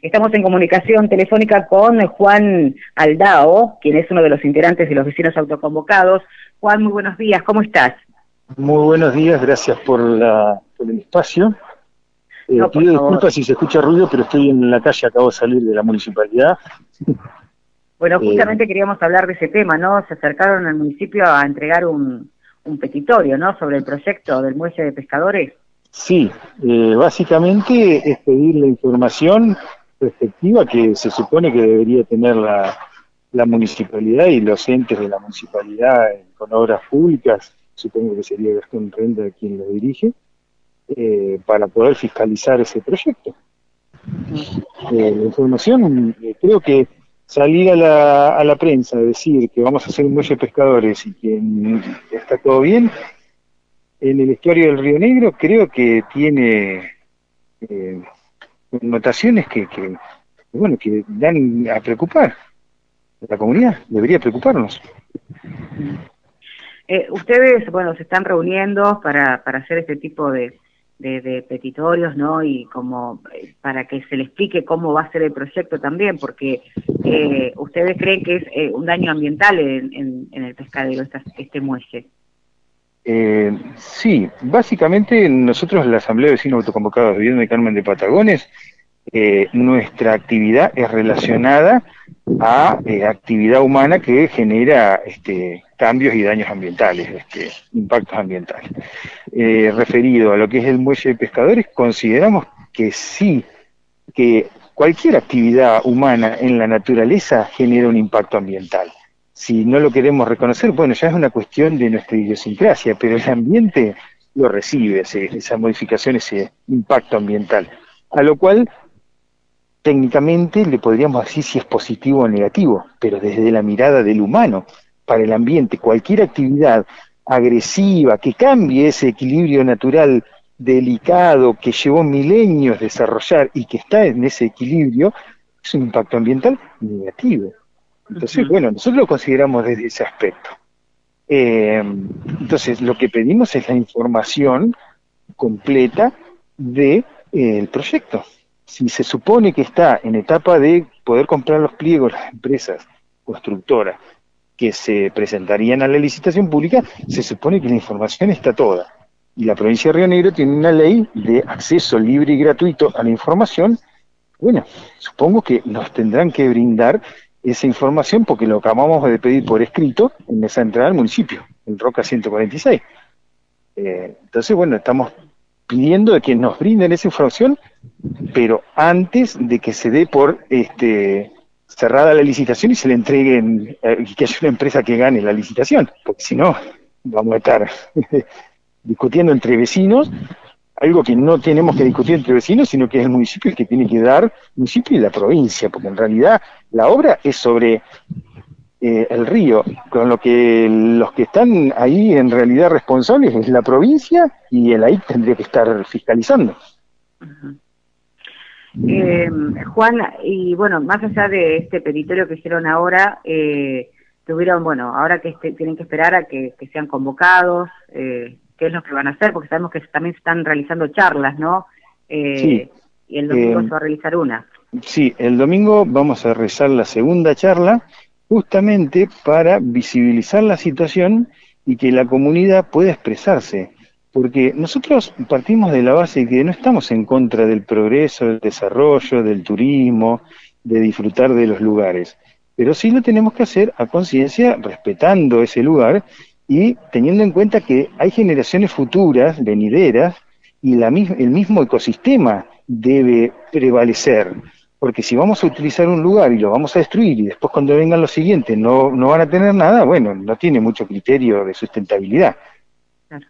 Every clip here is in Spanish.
Estamos en comunicación telefónica con Juan Aldao, quien es uno de los integrantes de los vecinos autoconvocados. Juan, muy buenos días, ¿cómo estás? Muy buenos días, gracias por, la, por el espacio. Eh, pido disculpas si se escucha ruido, pero estoy en la calle, acabo de salir de la municipalidad. Bueno, eh, justamente queríamos hablar de ese tema, ¿no? Se acercaron al municipio a entregar un, un petitorio, ¿no? Sobre el proyecto del muelle de pescadores. Sí, eh, básicamente es pedir la información respectiva que se supone que debería tener la, municipalidad y los entes de la municipalidad con obras públicas, supongo que sería Gastón Renda quien lo dirige, eh, para poder fiscalizar ese proyecto. Eh, la información, eh, creo que salir a la, a la prensa a decir que vamos a hacer un muelle de pescadores y que está todo bien, en el estuario del Río Negro creo que tiene notaciones que, que, bueno, que dan a preocupar. La comunidad debería preocuparnos. Eh, ustedes, bueno, se están reuniendo para, para hacer este tipo de, de, petitorios, ¿no? Y como eh, para que se le explique cómo va a ser el proyecto también, porque eh, ustedes creen que es un daño ambiental en, en, el pescadero este muelle. Eh, sí, básicamente nosotros, la Asamblea de Vecinos Autoconvocados de Vivienda de Carmen de Patagones, eh, nuestra actividad es relacionada a eh, actividad humana que genera este, cambios y daños ambientales, este, impactos ambientales. Eh, referido a lo que es el muelle de pescadores, consideramos que sí, que cualquier actividad humana en la naturaleza genera un impacto ambiental si no lo queremos reconocer, bueno, ya es una cuestión de nuestra idiosincrasia, pero el ambiente lo recibe, esa modificación, ese impacto ambiental. A lo cual técnicamente le podríamos decir si es positivo o negativo, pero desde la mirada del humano, para el ambiente, cualquier actividad agresiva que cambie ese equilibrio natural delicado que llevó milenios desarrollar y que está en ese equilibrio, es un impacto ambiental negativo. Entonces, bueno, nosotros lo consideramos desde ese aspecto. Eh, entonces, lo que pedimos es la información completa del de, eh, proyecto. Si se supone que está en etapa de poder comprar los pliegos las empresas constructoras que se presentarían a la licitación pública, se supone que la información está toda. Y la provincia de Río Negro tiene una ley de acceso libre y gratuito a la información. Bueno, supongo que nos tendrán que brindar esa información porque lo acabamos de pedir por escrito en esa entrada al municipio, en Roca 146. Eh, entonces, bueno, estamos pidiendo de que nos brinden esa información, pero antes de que se dé por este cerrada la licitación y se le entreguen, eh, que haya una empresa que gane la licitación, porque si no, vamos a estar discutiendo entre vecinos algo que no tenemos que discutir entre vecinos, sino que es el municipio el que tiene que dar, el municipio y la provincia, porque en realidad la obra es sobre eh, el río, con lo que los que están ahí en realidad responsables es la provincia y el AIC tendría que estar fiscalizando. Eh, Juan, y bueno, más allá de este peritorio que hicieron ahora, eh, tuvieron, bueno, ahora que este, tienen que esperar a que, que sean convocados, eh, qué es lo que van a hacer, porque sabemos que también están realizando charlas, ¿no? Eh, sí. Y el domingo eh, se va a realizar una. Sí, el domingo vamos a realizar la segunda charla, justamente para visibilizar la situación y que la comunidad pueda expresarse. Porque nosotros partimos de la base de que no estamos en contra del progreso, del desarrollo, del turismo, de disfrutar de los lugares. Pero sí lo tenemos que hacer a conciencia, respetando ese lugar y teniendo en cuenta que hay generaciones futuras, venideras, y la, el mismo ecosistema debe prevalecer. Porque si vamos a utilizar un lugar y lo vamos a destruir y después cuando vengan los siguientes no, no van a tener nada, bueno, no tiene mucho criterio de sustentabilidad.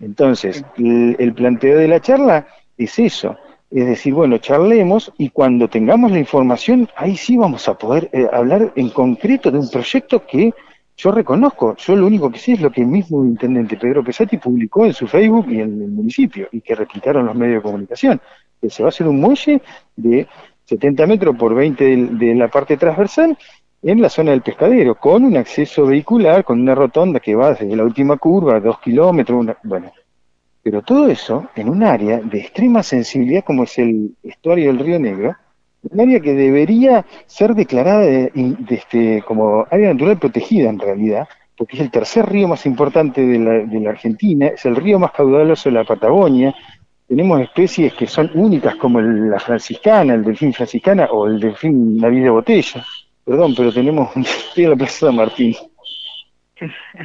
Entonces, el, planteo de la charla es eso. Es decir, bueno, charlemos y cuando tengamos la información, ahí sí vamos a poder eh, hablar en concreto de un proyecto que yo reconozco, yo lo único que sé es lo que el mismo intendente Pedro Pesati publicó en su Facebook y en el municipio, y que replicaron los medios de comunicación, que se va a hacer un muelle de 70 metros por 20 de, la parte transversal en la zona del pescadero, con un acceso vehicular, con una rotonda que va desde la última curva, dos kilómetros, bueno. Pero todo eso en un área de extrema sensibilidad como es el estuario del Río Negro, un área que debería ser declarada de, este, como área natural protegida en realidad, porque es el tercer río más importante de la, Argentina, es el río más caudaloso de la Patagonia, tenemos especies que son únicas como la franciscana, el delfín franciscana o el delfín nariz de botella. Perdón, pero tenemos delfín en la Plaza San Martín.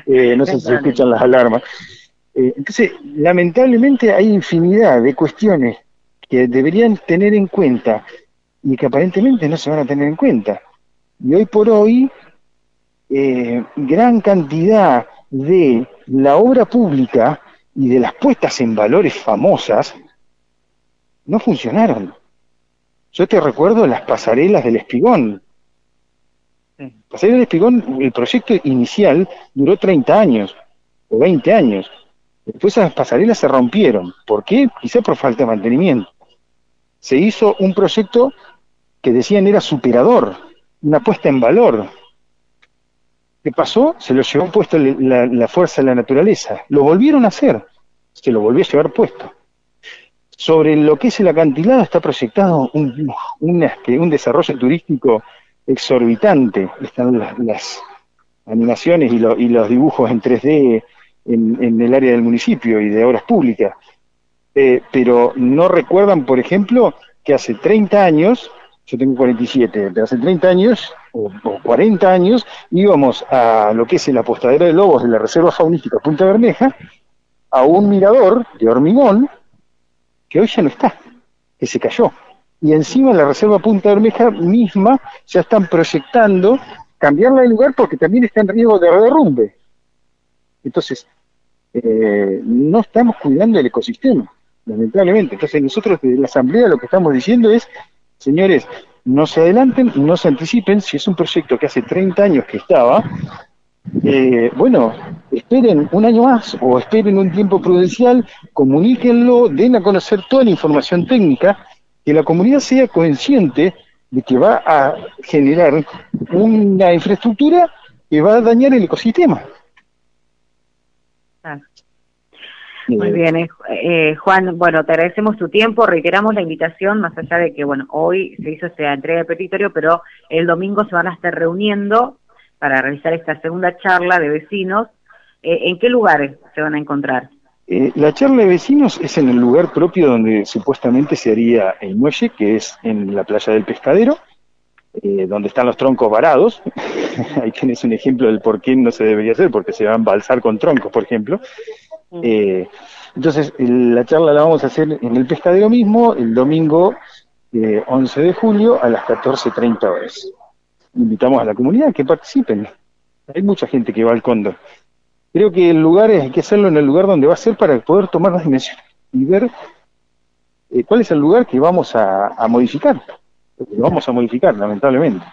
Eh, no sé si se escuchan las alarmas. Eh, entonces, lamentablemente hay infinidad de cuestiones que deberían tener en cuenta y que aparentemente no se van a tener en cuenta. Y hoy por hoy, eh, gran cantidad de la obra pública y de las puestas en valores famosas no funcionaron. Yo te recuerdo las pasarelas del Espigón. Pasarela del Espigón, el proyecto inicial duró 30 años o 20 años. Después esas pasarelas se rompieron. ¿Por qué? Quizá por falta de mantenimiento. Se hizo un proyecto que decían era superador, una puesta en valor. ¿Qué pasó? Se lo llevó puesto la, fuerza de la naturaleza. Lo volvieron a hacer. Se lo volvió a llevar puesto. Sobre lo que es el acantilado está proyectado un, este, un desarrollo turístico exorbitante. Están las, animaciones y, y, los dibujos en 3D en, el área del municipio y de obras públicas. Eh, pero no recuerdan, por ejemplo, que hace 30 años yo tengo 47, pero hace 30 años o, 40 años íbamos a lo que es el apostadero de lobos de la Reserva Faunística Punta Bermeja, a un mirador de hormigón que hoy ya no está, que se cayó. Y encima en la Reserva Punta Bermeja misma ya están proyectando cambiarla de lugar porque también está en riesgo de derrumbe. Entonces, eh, no estamos cuidando el ecosistema, lamentablemente. Entonces nosotros desde la Asamblea lo que estamos diciendo es Señores, no se adelanten, no se anticipen, si es un proyecto que hace 30 años que estaba, eh, bueno, esperen un año más o esperen un tiempo prudencial, comuníquenlo, den a conocer toda la información técnica, que la comunidad sea consciente de que va a generar una infraestructura que va a dañar el ecosistema. Muy bien, eh, eh, Juan, bueno, te agradecemos tu tiempo, reiteramos la invitación, más allá de que, bueno, hoy se hizo esta entrega de petitorio, pero el domingo se van a estar reuniendo para realizar esta segunda charla de vecinos. Eh, ¿En qué lugares se van a encontrar? la charla de vecinos es en el lugar propio donde supuestamente se haría el muelle, que es en la playa del Pescadero, donde están los troncos varados. Ahí tienes un ejemplo del por qué no se debería hacer, porque se van a embalsar con troncos, por ejemplo. Eh, entonces, la charla la vamos a hacer en el pescadero mismo el domingo 11 eh, de julio a las 14.30 horas. Invitamos a la comunidad que participen. Hay mucha gente que va al cóndor. Creo que el lugar es, hay que hacerlo en el lugar donde va a ser para poder tomar las dimensiones y ver eh, cuál es el lugar que vamos a, a modificar. Lo vamos a modificar, lamentablemente.